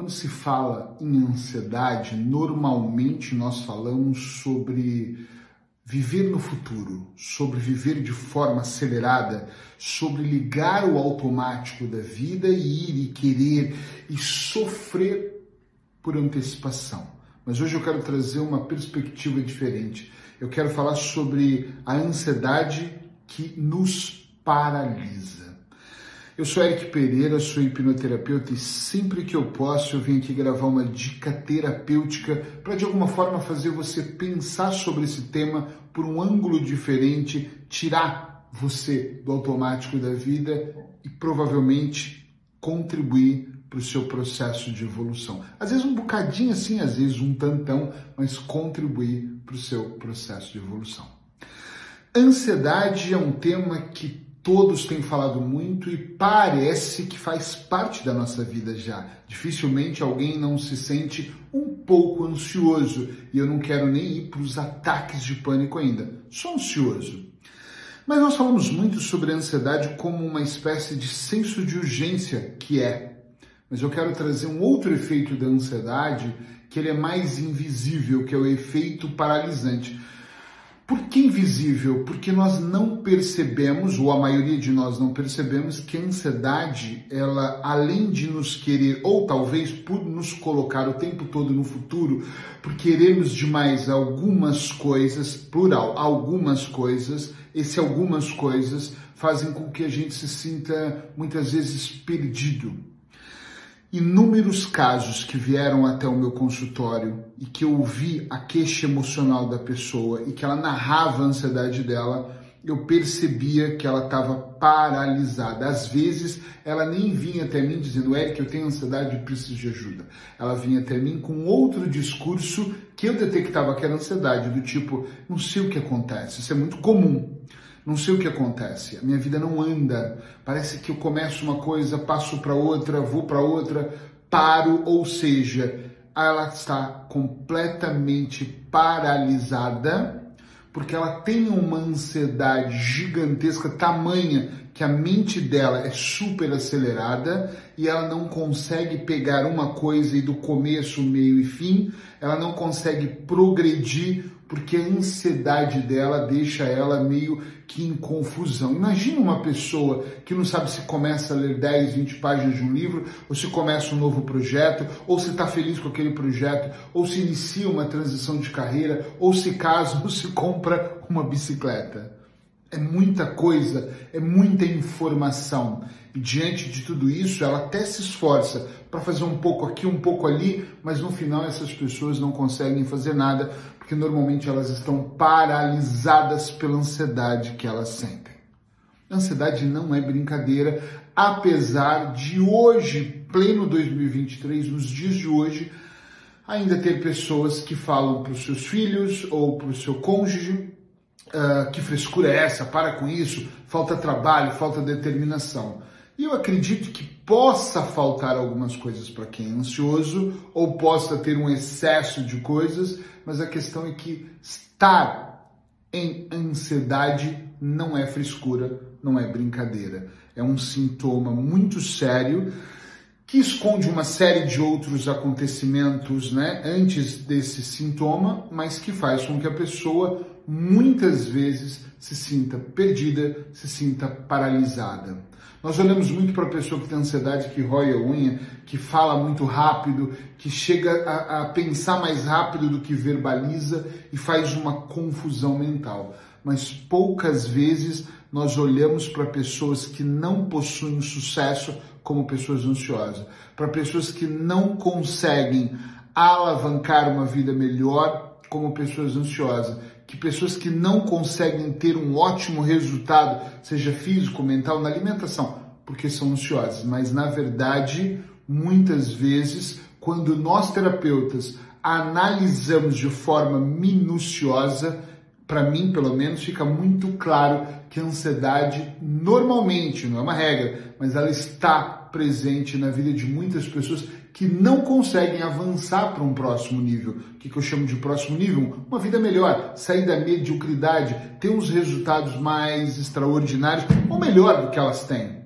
Quando se fala em ansiedade, normalmente nós falamos sobre viver no futuro, sobre viver de forma acelerada, sobre ligar o automático da vida e ir e querer e sofrer por antecipação. Mas hoje eu quero trazer uma perspectiva diferente. Eu quero falar sobre a ansiedade que nos paralisa. Eu sou Eric Pereira, sou hipnoterapeuta e sempre que eu posso eu venho aqui gravar uma dica terapêutica para de alguma forma fazer você pensar sobre esse tema por um ângulo diferente, tirar você do automático da vida e provavelmente contribuir para o seu processo de evolução. Às vezes um bocadinho assim, às vezes um tantão, mas contribuir para o seu processo de evolução. Ansiedade é um tema que todos têm falado muito e parece que faz parte da nossa vida já. Dificilmente alguém não se sente um pouco ansioso e eu não quero nem ir para os ataques de pânico ainda. Sou ansioso. Mas nós falamos muito sobre a ansiedade como uma espécie de senso de urgência que é. Mas eu quero trazer um outro efeito da ansiedade que ele é mais invisível, que é o efeito paralisante. Por que invisível? Porque nós não percebemos, ou a maioria de nós não percebemos, que a ansiedade, ela, além de nos querer, ou talvez por nos colocar o tempo todo no futuro, por queremos demais algumas coisas, plural, algumas coisas, esse algumas coisas fazem com que a gente se sinta muitas vezes perdido inúmeros casos que vieram até o meu consultório e que eu ouvi a queixa emocional da pessoa e que ela narrava a ansiedade dela, eu percebia que ela estava paralisada. Às vezes, ela nem vinha até mim dizendo, Eric, eu tenho ansiedade e preciso de ajuda. Ela vinha até mim com outro discurso que eu detectava que era ansiedade, do tipo, não sei o que acontece. Isso é muito comum. Não sei o que acontece, a minha vida não anda. Parece que eu começo uma coisa, passo para outra, vou para outra, paro, ou seja, ela está completamente paralisada porque ela tem uma ansiedade gigantesca, tamanha que a mente dela é super acelerada e ela não consegue pegar uma coisa e do começo, meio e fim, ela não consegue progredir porque a ansiedade dela deixa ela meio que em confusão. Imagina uma pessoa que não sabe se começa a ler 10, 20 páginas de um livro, ou se começa um novo projeto, ou se está feliz com aquele projeto, ou se inicia uma transição de carreira, ou se casa, ou se compra uma bicicleta. É muita coisa, é muita informação. E diante de tudo isso, ela até se esforça para fazer um pouco aqui, um pouco ali, mas no final essas pessoas não conseguem fazer nada porque normalmente elas estão paralisadas pela ansiedade que elas sentem. Ansiedade não é brincadeira, apesar de hoje, pleno 2023, nos dias de hoje, ainda ter pessoas que falam para os seus filhos ou para o seu cônjuge uh, que frescura é essa, para com isso, falta trabalho, falta determinação. E eu acredito que possa faltar algumas coisas para quem é ansioso ou possa ter um excesso de coisas, mas a questão é que estar em ansiedade não é frescura, não é brincadeira. É um sintoma muito sério que esconde uma série de outros acontecimentos né, antes desse sintoma, mas que faz com que a pessoa muitas vezes se sinta perdida, se sinta paralisada. Nós olhamos muito para a pessoa que tem ansiedade, que rói a unha, que fala muito rápido, que chega a, a pensar mais rápido do que verbaliza e faz uma confusão mental. Mas poucas vezes nós olhamos para pessoas que não possuem sucesso como pessoas ansiosas, para pessoas que não conseguem alavancar uma vida melhor como pessoas ansiosas, que pessoas que não conseguem ter um ótimo resultado, seja físico, mental, na alimentação, porque são ansiosas. Mas na verdade, muitas vezes, quando nós terapeutas analisamos de forma minuciosa, para mim, pelo menos, fica muito claro que a ansiedade normalmente, não é uma regra, mas ela está presente na vida de muitas pessoas que não conseguem avançar para um próximo nível. O que, eu chamo de próximo nível? Uma vida melhor, sair da mediocridade, ter uns resultados mais extraordinários ou melhor do que elas têm.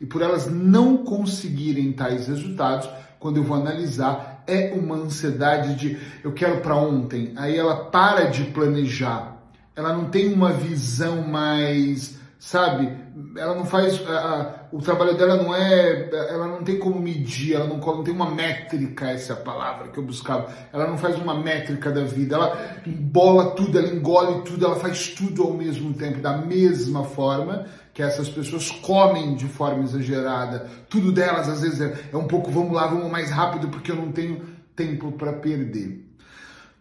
E por elas não conseguirem tais resultados, quando eu vou analisar, é uma ansiedade de eu quero para ontem. Aí ela para de planejar. Ela não tem uma visão mais sabe? Ela não faz. A, a, o trabalho dela não é. Ela não tem como medir, ela não, não tem uma métrica, essa é a palavra que eu buscava. Ela não faz uma métrica da vida, ela embola tudo, ela engole tudo, ela faz tudo ao mesmo tempo, da mesma forma que essas pessoas comem de forma exagerada. Tudo delas, às vezes, é, é um pouco, vamos lá, vamos mais rápido, porque eu não tenho tempo para perder.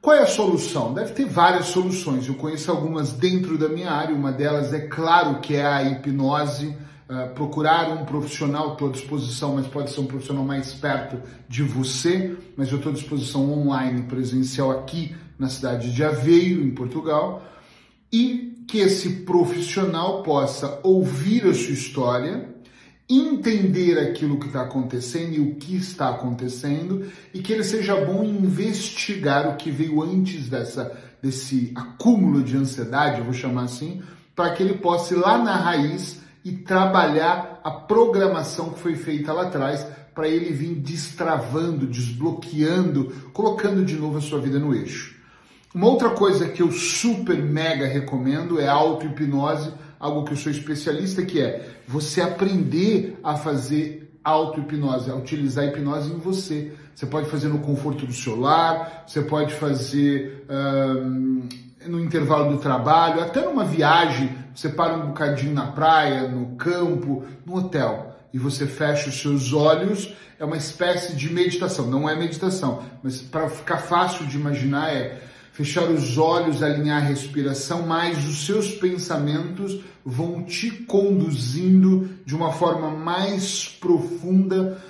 Qual é a solução? Deve ter várias soluções. Eu conheço algumas dentro da minha área. Uma delas é claro que é a hipnose. Uh, procurar um profissional, estou à disposição, mas pode ser um profissional mais perto de você. Mas eu estou à disposição online, presencial aqui na cidade de Aveiro, em Portugal. E que esse profissional possa ouvir a sua história, entender aquilo que está acontecendo e o que está acontecendo e que ele seja bom em investigar o que veio antes dessa desse acúmulo de ansiedade, vou chamar assim, para que ele possa ir lá na raiz e trabalhar a programação que foi feita lá atrás para ele vir destravando, desbloqueando, colocando de novo a sua vida no eixo. Uma outra coisa que eu super mega recomendo é a auto-hipnose algo que eu sou especialista, que é você aprender a fazer auto-hipnose, a utilizar a hipnose em você. Você pode fazer no conforto do seu lar, você pode fazer um, no intervalo do trabalho, até numa viagem, você para um bocadinho na praia, no campo, no hotel, e você fecha os seus olhos, é uma espécie de meditação. Não é meditação, mas para ficar fácil de imaginar é fechar os olhos, alinhar a respiração, mas os seus pensamentos vão te conduzindo de uma forma mais profunda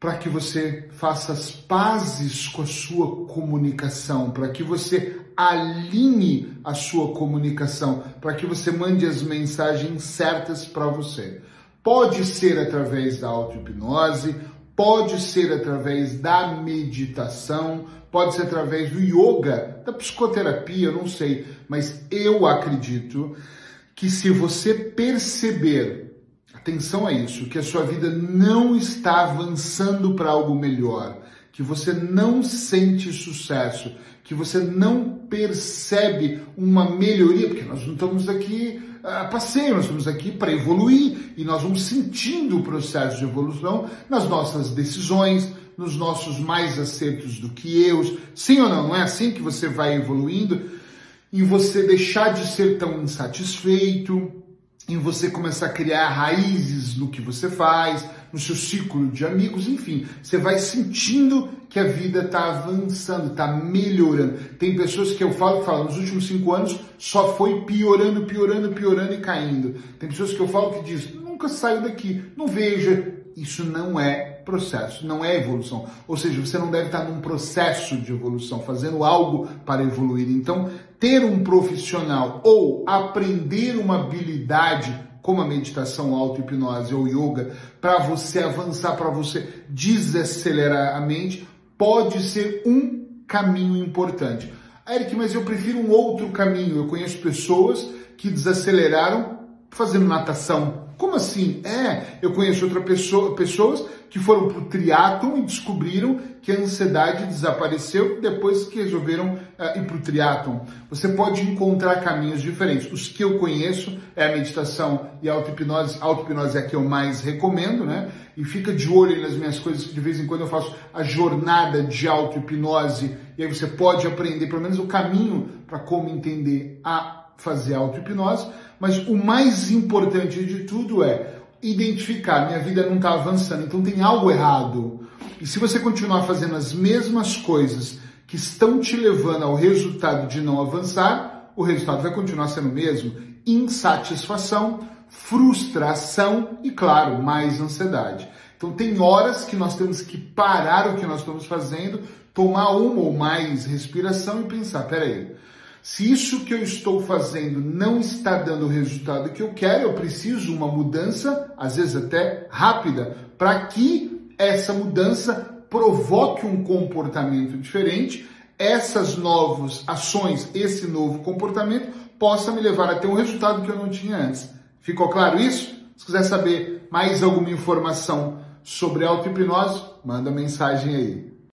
para que você faça as pazes com a sua comunicação, para que você alinhe a sua comunicação, para que você mande as mensagens certas para você. Pode ser através da auto-hipnose, pode ser através da meditação, pode ser através do yoga, da psicoterapia, não sei, mas eu acredito que se você perceber, atenção a isso, que a sua vida não está avançando para algo melhor, que você não sente sucesso, que você não percebe uma melhoria, porque nós não estamos aqui a passeio, nós estamos aqui para evoluir e nós vamos sentindo o processo de evolução nas nossas decisões, nos nossos mais acertos do que eu. Sim ou não? Não é assim que você vai evoluindo? Em você deixar de ser tão insatisfeito, em você começar a criar raízes no que você faz, no seu ciclo de amigos, enfim, você vai sentindo que a vida está avançando, está melhorando. Tem pessoas que eu falo, falo, nos últimos cinco anos só foi piorando, piorando, piorando e caindo. Tem pessoas que eu falo que diz, nunca saiu daqui, não veja. Isso não é processo, não é evolução. Ou seja, você não deve estar num processo de evolução, fazendo algo para evoluir. Então, ter um profissional ou aprender uma habilidade como a meditação, auto-hipnose ou yoga, para você avançar, para você desacelerar a mente, pode ser um caminho importante. Eric, mas eu prefiro um outro caminho. Eu conheço pessoas que desaceleraram fazendo natação. Como assim? É, eu conheço outra pessoa, pessoas que foram para o triatlon e descobriram que a ansiedade desapareceu depois que resolveram uh, ir para o triatlon. Você pode encontrar caminhos diferentes. Os que eu conheço é a meditação e a auto-hipnose. A auto-hipnose é a que eu mais recomendo, né? E fica de olho nas minhas coisas, que de vez em quando eu faço a jornada de auto-hipnose e aí você pode aprender pelo menos o caminho para como entender a fazer auto-hipnose. Mas o mais importante de tudo é identificar, minha vida não está avançando, então tem algo errado. E se você continuar fazendo as mesmas coisas que estão te levando ao resultado de não avançar, o resultado vai continuar sendo o mesmo: insatisfação, frustração e, claro, mais ansiedade. Então, tem horas que nós temos que parar o que nós estamos fazendo, tomar uma ou mais respiração e pensar: peraí, se isso que eu estou fazendo não está dando o resultado que eu quero, eu preciso uma mudança, às vezes até rápida, para que essa mudança provoque um comportamento diferente, essas novas ações, esse novo comportamento possa me levar a ter um resultado que eu não tinha antes. Ficou claro isso? Se quiser saber mais alguma informação sobre auto-hipnose, manda mensagem aí.